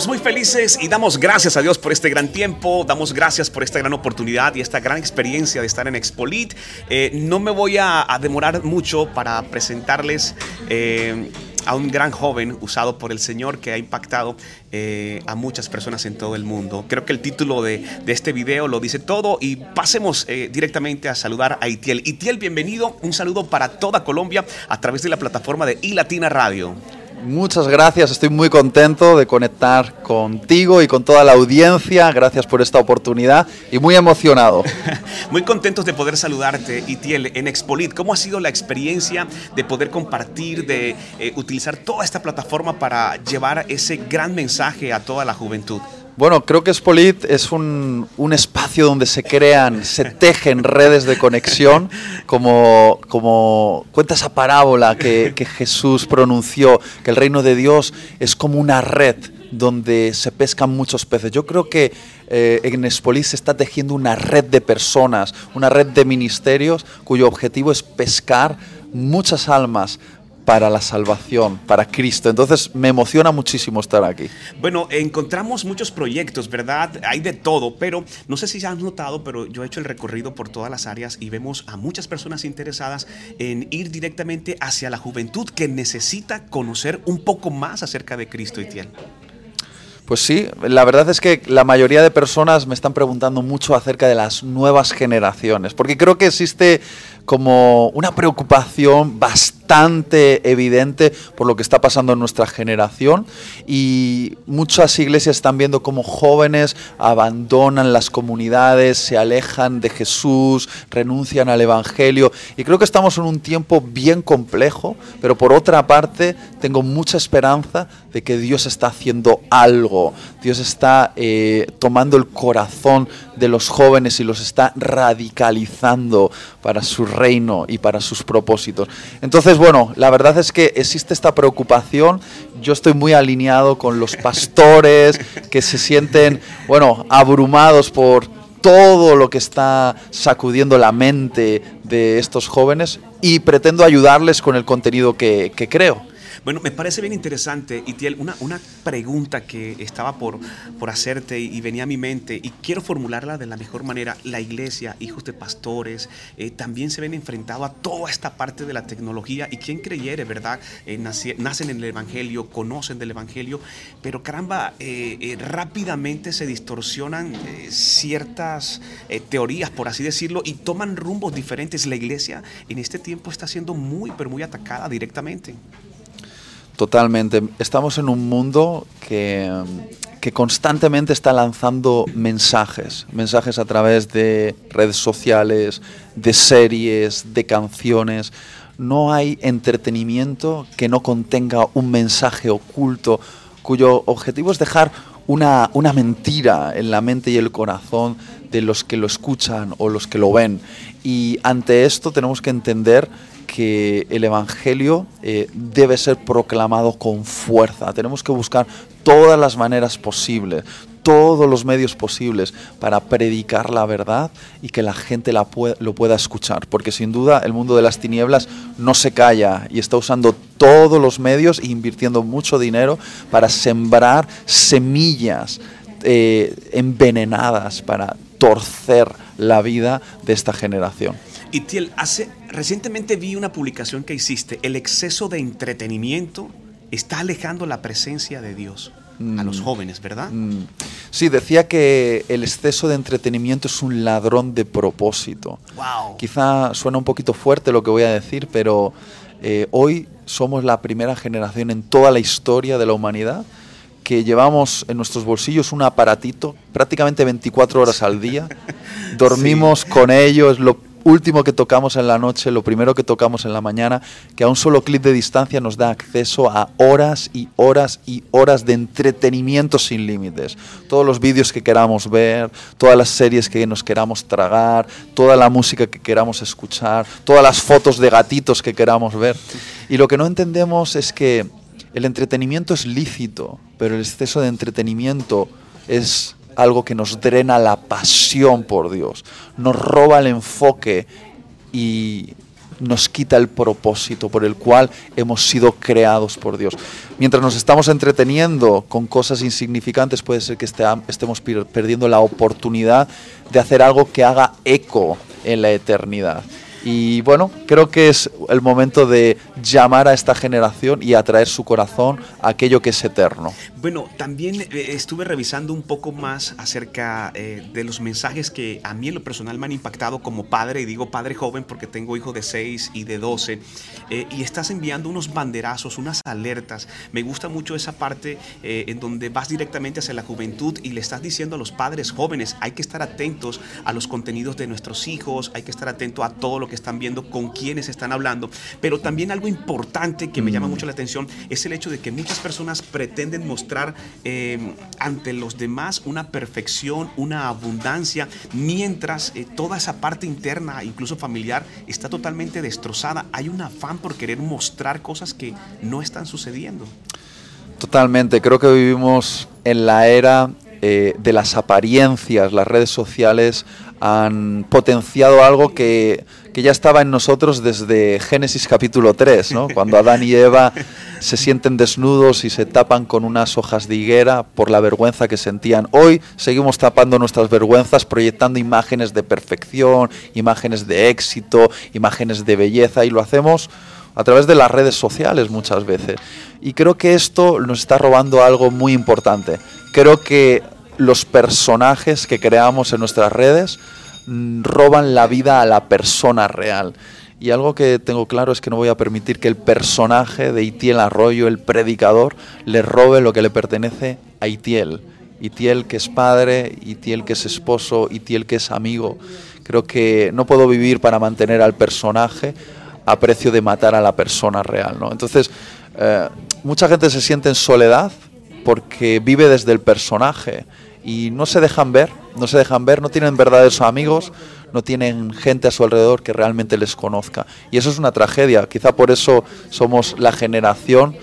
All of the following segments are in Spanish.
Estamos muy felices y damos gracias a Dios por este gran tiempo, damos gracias por esta gran oportunidad y esta gran experiencia de estar en Expolit. Eh, no me voy a, demorar mucho para presentarles eh, a un gran joven usado por el Señor que ha impactado eh, a muchas personas en todo el mundo. Creo que el título de, este video lo dice todo y pasemos directamente a saludar a Itiel. Itiel, bienvenido, un saludo para toda Colombia a través de la plataforma de iLatina Radio. Muchas gracias, estoy muy contento de conectar contigo y con toda la audiencia. Gracias por esta oportunidad y muy emocionado. muy contentos de poder saludarte, Itiel, en Expolit. ¿Cómo ha sido la experiencia de poder compartir, de eh, utilizar toda esta plataforma para llevar ese gran mensaje a toda la juventud? Bueno, creo que Spolit es un, espacio donde se crean, se tejen redes de conexión, como, como cuenta esa parábola que, Jesús pronunció, que el reino de Dios es como una red donde se pescan muchos peces. Yo creo que eh, en Spolit se está tejiendo una red de personas, una red de ministerios cuyo objetivo es pescar muchas almas para la salvación, para Cristo. Entonces me emociona muchísimo estar aquí. Bueno, encontramos muchos proyectos, ¿verdad? Hay de todo, pero no sé si ya han notado, pero yo he hecho el recorrido por todas las áreas y vemos a muchas personas interesadas en ir directamente hacia la juventud que necesita conocer un poco más acerca de Cristo y Tiel. Pues sí, la verdad es que la mayoría de personas me están preguntando mucho acerca de las nuevas generaciones, porque creo que existe como una preocupación bastante evidente por lo que está pasando en nuestra generación. Y muchas iglesias están viendo cómo jóvenes abandonan las comunidades, se alejan de Jesús, renuncian al Evangelio. Y creo que estamos en un tiempo bien complejo, pero por otra parte tengo mucha esperanza de que Dios está haciendo algo, Dios está eh, tomando el corazón de los jóvenes y los está radicalizando para su reino y para sus propósitos. Entonces, bueno, la verdad es que existe esta preocupación. Yo estoy muy alineado con los pastores que se sienten, bueno, abrumados por todo lo que está sacudiendo la mente de estos jóvenes y pretendo ayudarles con el contenido que, que creo. Bueno, me parece bien interesante, Itiel, una, una pregunta que estaba por, por hacerte y venía a mi mente y quiero formularla de la mejor manera. La iglesia, hijos de pastores, eh, también se ven enfrentados a toda esta parte de la tecnología y quien creyere, ¿verdad? Eh, nacen en el Evangelio, conocen del Evangelio, pero caramba, eh, rápidamente se distorsionan ciertas teorías, por así decirlo, y toman rumbos diferentes. La iglesia en este tiempo está siendo muy, pero muy atacada directamente. Totalmente. Estamos en un mundo que, que, constantemente está lanzando mensajes, mensajes a través de redes sociales, de series, de canciones. No hay entretenimiento que no contenga un mensaje oculto cuyo objetivo es dejar una, una mentira en la mente y el corazón de los que lo escuchan o los que lo ven. Y ante esto tenemos que entender que el Evangelio eh, debe ser proclamado con fuerza. Tenemos que buscar todas las maneras posibles, todos los medios posibles para predicar la verdad y que la gente la lo pueda escuchar. Porque sin duda el mundo de las tinieblas no se calla y está usando todos los medios e invirtiendo mucho dinero para sembrar semillas eh, envenenadas para torcer la vida de esta generación. Y Tiel, hace, recientemente vi una publicación que hiciste, el exceso de entretenimiento está alejando la presencia de Dios a los mm. jóvenes, ¿verdad? Mm. Sí, decía que el exceso de entretenimiento es un ladrón de propósito. Wow. Quizá suena un poquito fuerte lo que voy a decir, pero eh, hoy somos la primera generación en toda la historia de la humanidad que llevamos en nuestros bolsillos un aparatito prácticamente 24 horas al día. Dormimos con ello, es lo último que tocamos en la noche, lo primero que tocamos en la mañana, que a un solo clic de distancia nos da acceso a horas y horas y horas de entretenimiento sin límites. Todos los vídeos que queramos ver, todas las series que nos queramos tragar, toda la música que queramos escuchar, todas las fotos de gatitos que queramos ver. Y lo que no entendemos es que el entretenimiento es lícito, pero el exceso de entretenimiento es algo que nos drena la pasión por Dios, nos roba el enfoque y nos quita el propósito por el cual hemos sido creados por Dios. Mientras nos estamos entreteniendo con cosas insignificantes, puede ser que estemos perdiendo la oportunidad de hacer algo que haga eco en la eternidad. Y bueno, creo que es el momento de llamar a esta generación y atraer su corazón a aquello que es eterno. Bueno, también eh, estuve revisando un poco más acerca eh, de los mensajes que a mí en lo personal me han impactado como padre, y digo padre joven porque tengo hijos de 6 y de 12, eh, y estás enviando unos banderazos, unas alertas. Me gusta mucho esa parte en donde vas directamente hacia la juventud y le estás diciendo a los padres jóvenes, hay que estar atentos a los contenidos de nuestros hijos, hay que estar atento a todo lo que están viendo, con quienes están hablando. Pero también algo importante que me llama mm. mucho la atención es el hecho de que muchas personas pretenden mostrar eh, ante los demás una perfección, una abundancia, mientras eh, toda esa parte interna, incluso familiar, está totalmente destrozada. Hay un afán por querer mostrar cosas que no están sucediendo. Totalmente, creo que vivimos en la era eh, de las apariencias, las redes sociales han potenciado algo que, ya estaba en nosotros desde Génesis capítulo 3, ¿no? cuando Adán y Eva se sienten desnudos y se tapan con unas hojas de higuera por la vergüenza que sentían. Hoy seguimos tapando nuestras vergüenzas proyectando imágenes de perfección, imágenes de éxito, imágenes de belleza y lo hacemos a través de las redes sociales muchas veces. Y creo que esto nos está robando algo muy importante. Creo que los personajes que creamos en nuestras redes roban la vida a la persona real. Y algo que tengo claro es que no voy a permitir que el personaje de Itiel Arroyo, el predicador, le robe lo que le pertenece a Itiel. Itiel que es padre, Itiel que es esposo, Itiel que es amigo. Creo que no puedo vivir para mantener al personaje a precio de matar a la persona real. ¿no? Entonces, eh, mucha gente se siente en soledad porque vive desde el personaje y no se dejan ver, no se dejan ver, no tienen verdaderos amigos, no tienen gente a su alrededor que realmente les conozca. Y eso es una tragedia. Quizá por eso somos la generación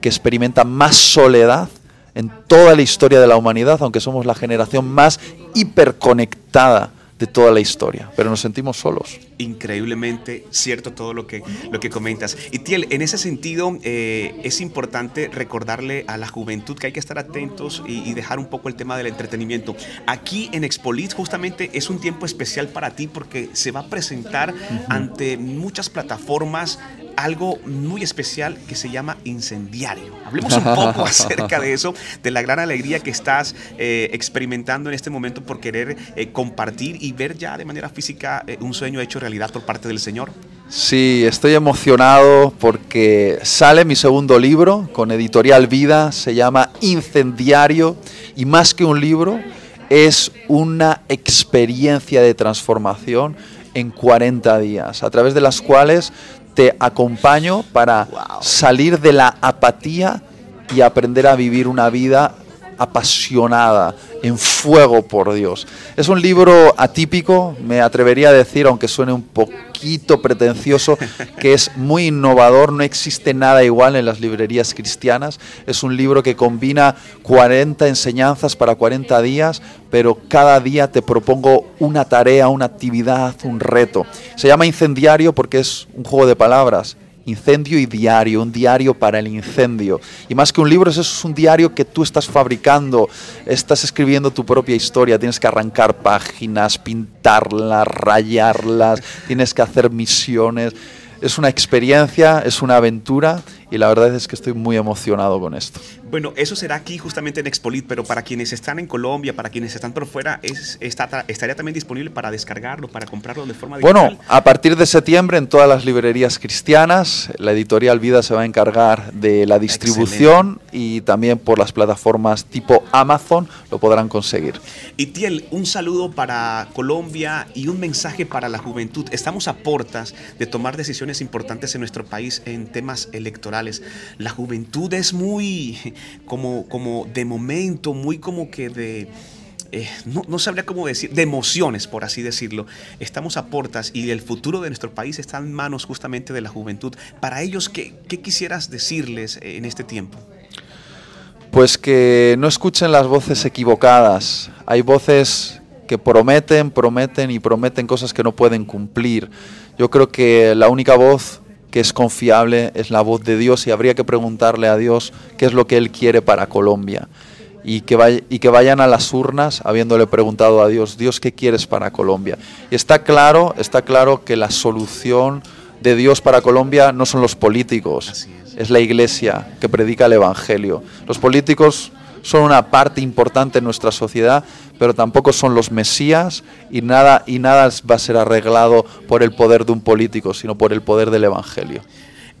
que experimenta más soledad en toda la historia de la humanidad, aunque somos la generación más hiperconectada de toda la historia, pero nos sentimos solos. Increíblemente cierto todo lo que, lo que comentas. Y Tiel, en ese sentido eh, es importante recordarle a la juventud que hay que estar atentos y, dejar un poco el tema del entretenimiento. Aquí en Expolit justamente es un tiempo especial para ti porque se va a presentar ante muchas plataformas algo muy especial que se llama incendiario. Hablemos un poco acerca de eso, de la gran alegría que estás eh, experimentando en este momento por querer eh, compartir y ver ya de manera física eh, un sueño hecho realidad por parte del Señor. Sí, estoy emocionado porque sale mi segundo libro con editorial Vida, se llama Incendiario y más que un libro es una experiencia de transformación en 40 días, a través de las cuales te acompaño para salir de la apatía y aprender a vivir una vida apasionada, en fuego por Dios. Es un libro atípico, me atrevería a decir, aunque suene un poquito pretencioso, que es muy innovador, no existe nada igual en las librerías cristianas. Es un libro que combina 40 enseñanzas para 40 días, pero cada día te propongo una tarea, una actividad, un reto. Se llama Incendiario porque es un juego de palabras incendio y diario, un diario para el incendio. Y más que un libro, eso es un diario que tú estás fabricando, estás escribiendo tu propia historia, tienes que arrancar páginas, pintarlas, rayarlas, tienes que hacer misiones. Es una experiencia, es una aventura y la verdad es que estoy muy emocionado con esto. Bueno, eso será aquí justamente en Expolit, pero para quienes están en Colombia, para quienes están por fuera, es, está, estaría también disponible para descargarlo, para comprarlo de forma digital. Bueno, a partir de septiembre en todas las librerías cristianas, la editorial Vida se va a encargar de la distribución y también por las plataformas tipo Amazon lo podrán conseguir. Y Tiel, un saludo para Colombia y un mensaje para la juventud. Estamos a portas de tomar decisiones importantes en nuestro país en temas electorales. La juventud es muy como, como de momento, muy como que de... Eh, no, sabría cómo decir, de emociones, por así decirlo. Estamos a portas y el futuro de nuestro país está en manos justamente de la juventud. Para ellos, ¿qué, qué quisieras decirles en este tiempo? Pues que no escuchen las voces equivocadas. Hay voces que prometen, prometen y prometen cosas que no pueden cumplir. Yo creo que la única voz que es confiable es la voz de Dios y habría que preguntarle a Dios qué es lo que Él quiere para Colombia. Y que, y que vayan a las urnas habiéndole preguntado a Dios, Dios, ¿qué quieres para Colombia? Y está claro, está claro que la solución de Dios para Colombia no son los políticos, es la iglesia que predica el Evangelio. Los políticos son una parte importante en nuestra sociedad, pero tampoco son los mesías y nada, y nada va a ser arreglado por el poder de un político, sino por el poder del Evangelio.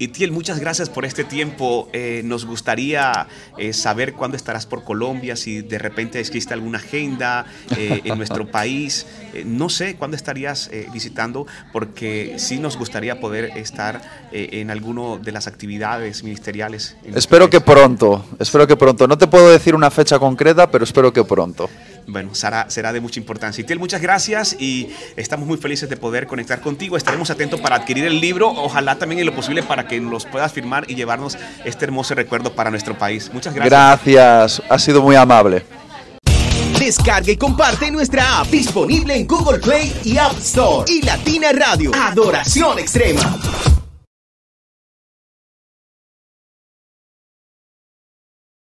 Itiel, muchas gracias por este tiempo. Eh, nos gustaría eh, saber cuándo estarás por Colombia, si de repente existe alguna agenda eh, en nuestro país. no sé cuándo estarías visitando, porque sí nos gustaría poder estar en alguna de las actividades ministeriales. Espero que pronto, espero que pronto. No te puedo decir una fecha concreta, pero espero que pronto bueno, será, será de mucha importancia. Itiel, muchas gracias y estamos muy felices de poder conectar contigo. Estaremos atentos para adquirir el libro, ojalá también en lo posible para que nos puedas firmar y llevarnos este hermoso recuerdo para nuestro país. Muchas gracias. Gracias, ha sido muy amable. Descarga y comparte nuestra app disponible en Google Play y App Store. Y Latina Radio, Adoración Extrema.